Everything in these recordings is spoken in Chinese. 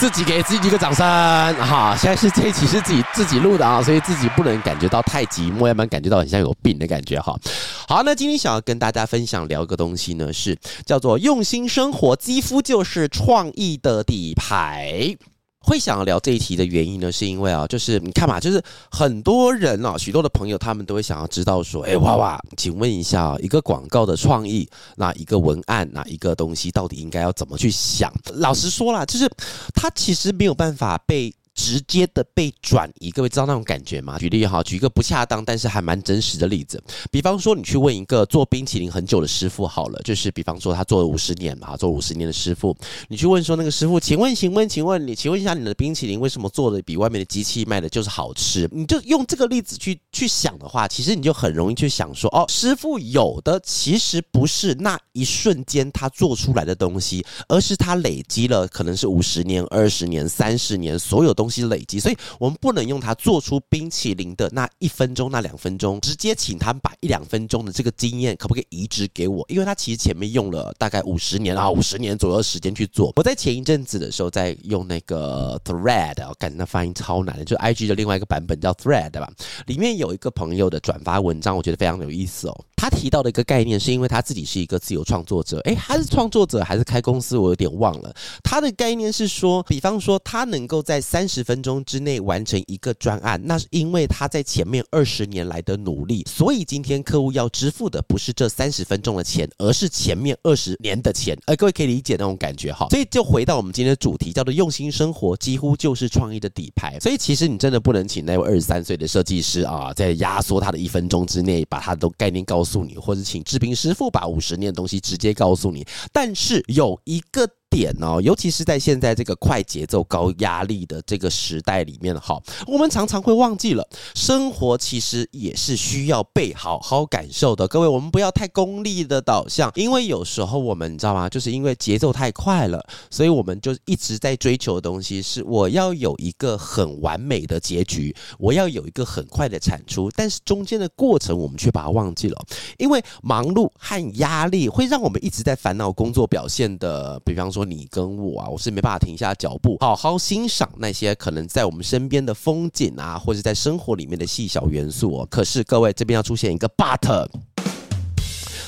自己给自己一个掌声哈。现在是这一期是自己自己录的啊，所以自己不能感觉到太寂寞，要不然感觉到很像有病的感觉哈。好，那今天想要跟大家分享聊个东西呢，是叫做用心生活，肌肤就是创意的底牌。会想要聊这一题的原因呢，是因为啊，就是你看嘛，就是很多人啊，许多的朋友他们都会想要知道说，哎，娃娃，请问一下，一个广告的创意，那一个文案，哪一个东西到底应该要怎么去想？老实说啦，就是它其实没有办法被。直接的被转移，各位知道那种感觉吗？举例哈，举一个不恰当但是还蛮真实的例子，比方说你去问一个做冰淇淋很久的师傅好了，就是比方说他做了五十年嘛，做五十年的师傅，你去问说那个师傅，请问，请问，请问你，请问一下你的冰淇淋为什么做的比外面的机器卖的就是好吃？你就用这个例子去去想的话，其实你就很容易去想说，哦，师傅有的其实不是那一瞬间他做出来的东西，而是他累积了可能是五十年、二十年、三十年所有的东西。累积，所以我们不能用它做出冰淇淋的那一分钟、那两分钟，直接请他们把一两分钟的这个经验可不可以移植给我？因为他其实前面用了大概五十年啊，五十年左右的时间去做。我在前一阵子的时候在用那个 Thread，我感觉那发音超难的，就 IG 的另外一个版本叫 Thread 吧，里面有一个朋友的转发文章，我觉得非常有意思哦。他提到的一个概念，是因为他自己是一个自由创作者，诶，他是创作者还是开公司？我有点忘了。他的概念是说，比方说他能够在三十分钟之内完成一个专案，那是因为他在前面二十年来的努力。所以今天客户要支付的不是这三十分钟的钱，而是前面二十年的钱。呃，各位可以理解那种感觉哈。所以就回到我们今天的主题，叫做用心生活，几乎就是创意的底牌。所以其实你真的不能请那位二十三岁的设计师啊，在压缩他的一分钟之内，把他的概念告诉。诉你，或者请制冰师傅把五十年的东西直接告诉你，但是有一个。点哦，尤其是在现在这个快节奏、高压力的这个时代里面，哈，我们常常会忘记了，生活其实也是需要被好好感受的。各位，我们不要太功利的导向，因为有时候我们你知道吗？就是因为节奏太快了，所以我们就一直在追求的东西是我要有一个很完美的结局，我要有一个很快的产出，但是中间的过程我们却把它忘记了，因为忙碌和压力会让我们一直在烦恼工作表现的，比方说。你跟我啊，我是没办法停下脚步，好好欣赏那些可能在我们身边的风景啊，或者在生活里面的细小元素哦。可是各位这边要出现一个 but，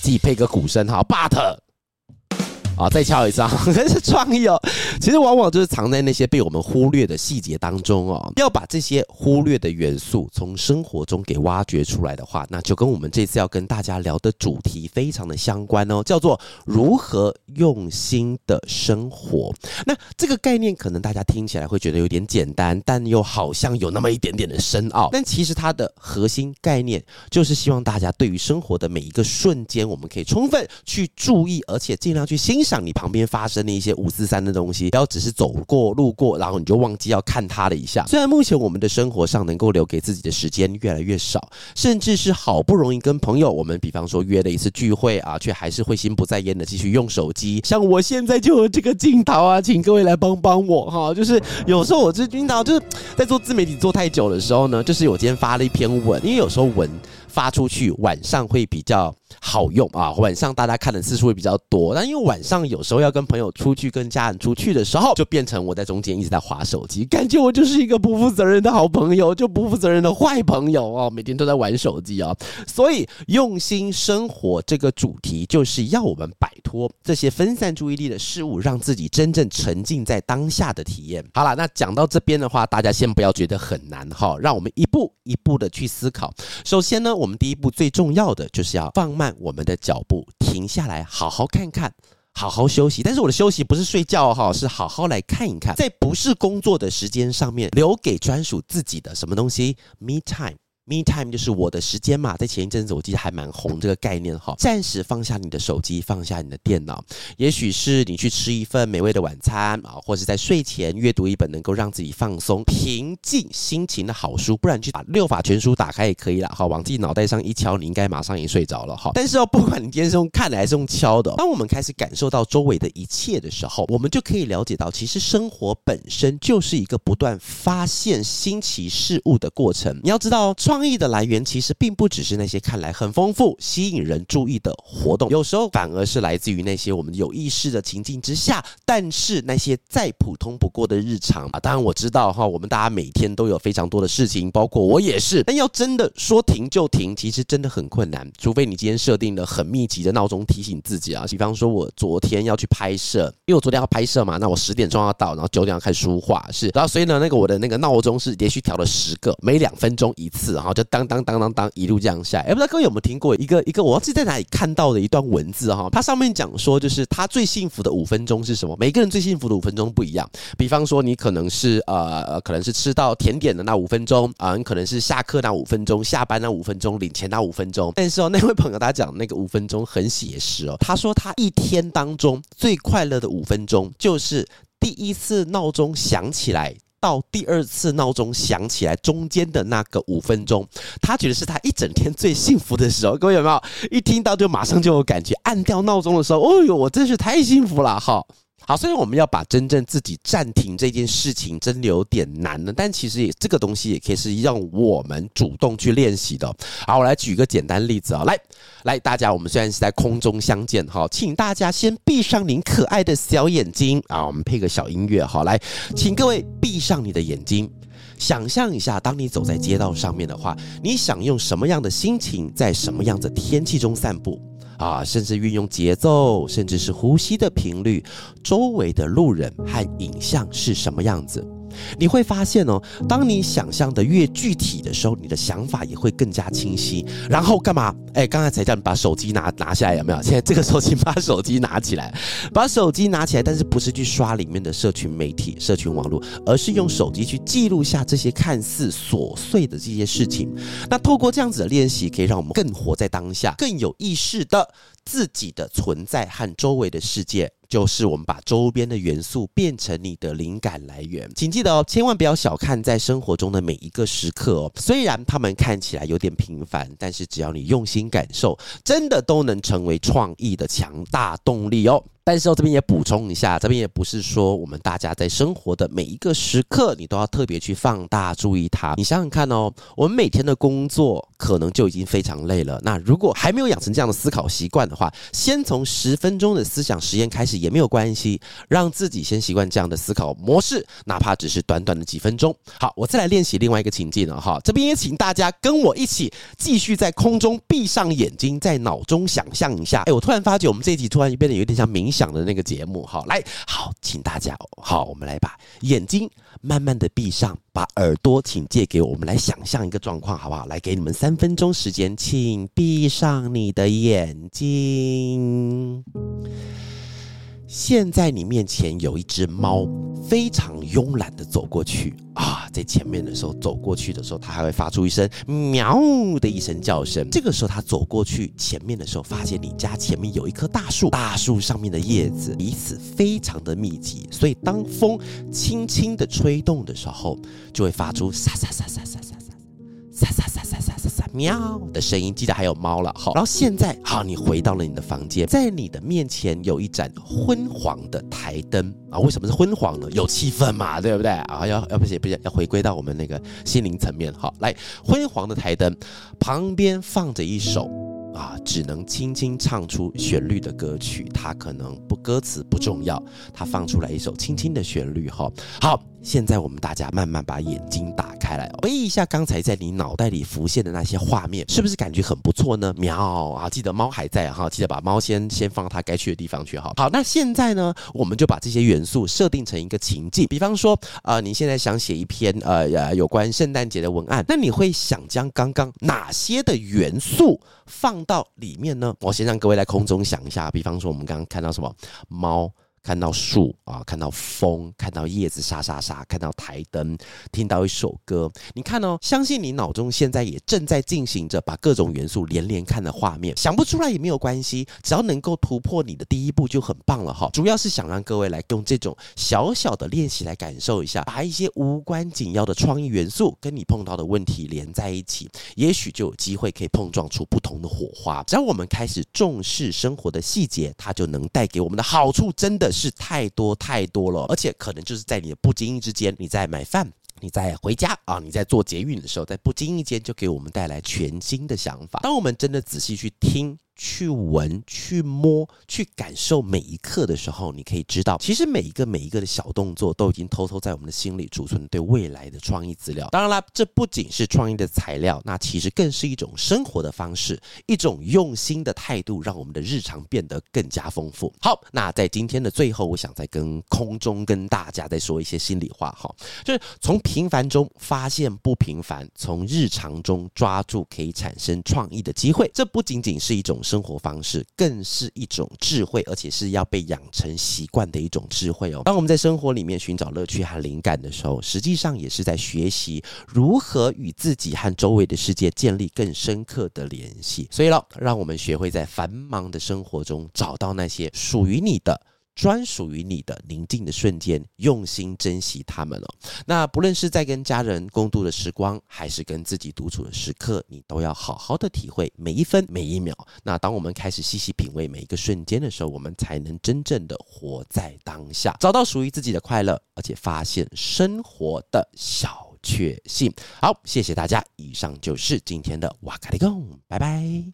自己配个鼓声哈，but。啊，再敲一次啊！真是创意哦。其实往往就是藏在那些被我们忽略的细节当中哦。要把这些忽略的元素从生活中给挖掘出来的话，那就跟我们这次要跟大家聊的主题非常的相关哦，叫做如何用心的生活。那这个概念可能大家听起来会觉得有点简单，但又好像有那么一点点的深奥。但其实它的核心概念就是希望大家对于生活的每一个瞬间，我们可以充分去注意，而且尽量去欣。想你旁边发生的一些五四三的东西，不要只是走过路过，然后你就忘记要看它了一下。虽然目前我们的生活上能够留给自己的时间越来越少，甚至是好不容易跟朋友，我们比方说约了一次聚会啊，却还是会心不在焉的继续用手机。像我现在就有这个镜头啊，请各位来帮帮我哈。就是有时候我这镜头就是在做自媒体做太久的时候呢，就是我今天发了一篇文，因为有时候文发出去晚上会比较。好用啊！晚上大家看的次数会比较多，但因为晚上有时候要跟朋友出去、跟家人出去的时候，就变成我在中间一直在划手机，感觉我就是一个不负责任的好朋友，就不负责任的坏朋友哦，每天都在玩手机啊。所以用心生活这个主题就是要我们摆脱这些分散注意力的事物，让自己真正沉浸在当下的体验。好了，那讲到这边的话，大家先不要觉得很难哈，让我们一步一步的去思考。首先呢，我们第一步最重要的就是要放慢。我们的脚步停下来，好好看看，好好休息。但是我的休息不是睡觉哈，是好好来看一看，在不是工作的时间上面，留给专属自己的什么东西？Me time。Me time 就是我的时间嘛，在前一阵子我记得还蛮红这个概念哈。暂时放下你的手机，放下你的电脑，也许是你去吃一份美味的晚餐啊，或者在睡前阅读一本能够让自己放松、平静心情的好书，不然去把六法全书打开也可以了哈。往自己脑袋上一敲，你应该马上也睡着了哈。但是哦，不管你今天是用看的还是用敲的，当我们开始感受到周围的一切的时候，我们就可以了解到，其实生活本身就是一个不断发现新奇事物的过程。你要知道。创创意的来源其实并不只是那些看来很丰富、吸引人注意的活动，有时候反而是来自于那些我们有意识的情境之下，但是那些再普通不过的日常啊。当然我知道哈，我们大家每天都有非常多的事情，包括我也是。但要真的说停就停，其实真的很困难，除非你今天设定了很密集的闹钟提醒自己啊。比方说，我昨天要去拍摄，因为我昨天要拍摄嘛，那我十点钟要到，然后九点要开书画，是，然后所以呢，那个我的那个闹钟是连续调了十个，每两分钟一次啊。然后就当当当当当一路这样下来，哎，不知道各位有没有听过一个一个我忘记在哪里看到的一段文字哈？它上面讲说，就是他最幸福的五分钟是什么？每个人最幸福的五分钟不一样。比方说，你可能是呃，可能是吃到甜点的那五分钟啊，你可能是下课那五分钟，下班那五分钟，领钱那五分钟。但是哦，那位朋友他讲那个五分钟很写实哦，他说他一天当中最快乐的五分钟就是第一次闹钟响起来。到第二次闹钟响起来，中间的那个五分钟，他觉得是他一整天最幸福的时候。各位有没有一听到就马上就有感觉？按掉闹钟的时候，哦哟，我真是太幸福了哈！好，虽然我们要把真正自己暂停这件事情，真的有点难了，但其实也这个东西也可以是让我们主动去练习的。好，我来举一个简单例子啊，来来，大家，我们虽然是在空中相见哈，请大家先闭上您可爱的小眼睛啊，我们配个小音乐哈，来，请各位闭上你的眼睛，想象一下，当你走在街道上面的话，你想用什么样的心情，在什么样的天气中散步？啊，甚至运用节奏，甚至是呼吸的频率，周围的路人和影像是什么样子？你会发现哦，当你想象的越具体的时候，你的想法也会更加清晰。然后干嘛？哎，刚才才叫你把手机拿拿下来，有没有？现在这个时候，请把手机拿起来，把手机拿起来，但是不是去刷里面的社群媒体、社群网络，而是用手机去记录下这些看似琐碎的这些事情。那透过这样子的练习，可以让我们更活在当下，更有意识的自己的存在和周围的世界。就是我们把周边的元素变成你的灵感来源，请记得哦，千万不要小看在生活中的每一个时刻哦。虽然他们看起来有点平凡，但是只要你用心感受，真的都能成为创意的强大动力哦。但是我这边也补充一下，这边也不是说我们大家在生活的每一个时刻，你都要特别去放大注意它。你想想看哦，我们每天的工作可能就已经非常累了。那如果还没有养成这样的思考习惯的话，先从十分钟的思想实验开始也没有关系，让自己先习惯这样的思考模式，哪怕只是短短的几分钟。好，我再来练习另外一个情境了哈。这边也请大家跟我一起继续在空中闭上眼睛，在脑中想象一下。哎，我突然发觉我们这一集突然就变得有点像冥想的那个节目，好，来，好，请大家，好，我们来把眼睛慢慢的闭上，把耳朵请借给我，我们来想象一个状况，好不好？来，给你们三分钟时间，请闭上你的眼睛。现在你面前有一只猫，非常慵懒的走过去，啊，在前面的时候，走过去的时候，它还会发出一声喵的一声叫声，这个时候它走过去，前面的时候发现你家前面有一棵大树，大树上面的叶子彼此非常的密集，所以当风轻轻的吹动的时候，就会发出沙沙沙沙沙。喵的声音。记得还有猫了，好。然后现在，好，你回到了你的房间，在你的面前有一盏昏黄的台灯啊。为什么是昏黄呢？有气氛嘛，对不对啊？要要不行不行，要回归到我们那个心灵层面。好，来，昏黄的台灯旁边放着一首啊，只能轻轻唱出旋律的歌曲。它可能不歌词不重要，它放出来一首轻轻的旋律。哈，好。现在我们大家慢慢把眼睛打开来，回忆一下刚才在你脑袋里浮现的那些画面，是不是感觉很不错呢？喵啊！记得猫还在哈，记得把猫先先放它该去的地方去哈。好，那现在呢，我们就把这些元素设定成一个情境，比方说，呃，你现在想写一篇呃呃有关圣诞节的文案，那你会想将刚刚哪些的元素放到里面呢？我先让各位在空中想一下，比方说我们刚刚看到什么猫。看到树啊，看到风，看到叶子沙沙沙，看到台灯，听到一首歌。你看哦，相信你脑中现在也正在进行着把各种元素连连看的画面。想不出来也没有关系，只要能够突破你的第一步就很棒了哈。主要是想让各位来用这种小小的练习来感受一下，把一些无关紧要的创意元素跟你碰到的问题连在一起，也许就有机会可以碰撞出不同的火花。只要我们开始重视生活的细节，它就能带给我们的好处真的是太多太多了，而且可能就是在你的不经意之间，你在买饭。你在回家啊，你在做捷运的时候，在不经意间就给我们带来全新的想法。当我们真的仔细去听。去闻、去摸、去感受每一刻的时候，你可以知道，其实每一个每一个的小动作都已经偷偷在我们的心里储存对未来的创意资料。当然啦，这不仅是创意的材料，那其实更是一种生活的方式，一种用心的态度，让我们的日常变得更加丰富。好，那在今天的最后，我想再跟空中跟大家再说一些心里话哈，就是从平凡中发现不平凡，从日常中抓住可以产生创意的机会。这不仅仅是一种。生活方式更是一种智慧，而且是要被养成习惯的一种智慧哦。当我们在生活里面寻找乐趣和灵感的时候，实际上也是在学习如何与自己和周围的世界建立更深刻的联系。所以喽，让我们学会在繁忙的生活中找到那些属于你的。专属于你的宁静的瞬间，用心珍惜他们哦。那不论是在跟家人共度的时光，还是跟自己独处的时刻，你都要好好的体会每一分每一秒。那当我们开始细细品味每一个瞬间的时候，我们才能真正的活在当下，找到属于自己的快乐，而且发现生活的小确幸。好，谢谢大家，以上就是今天的哇嘎哩供，拜拜。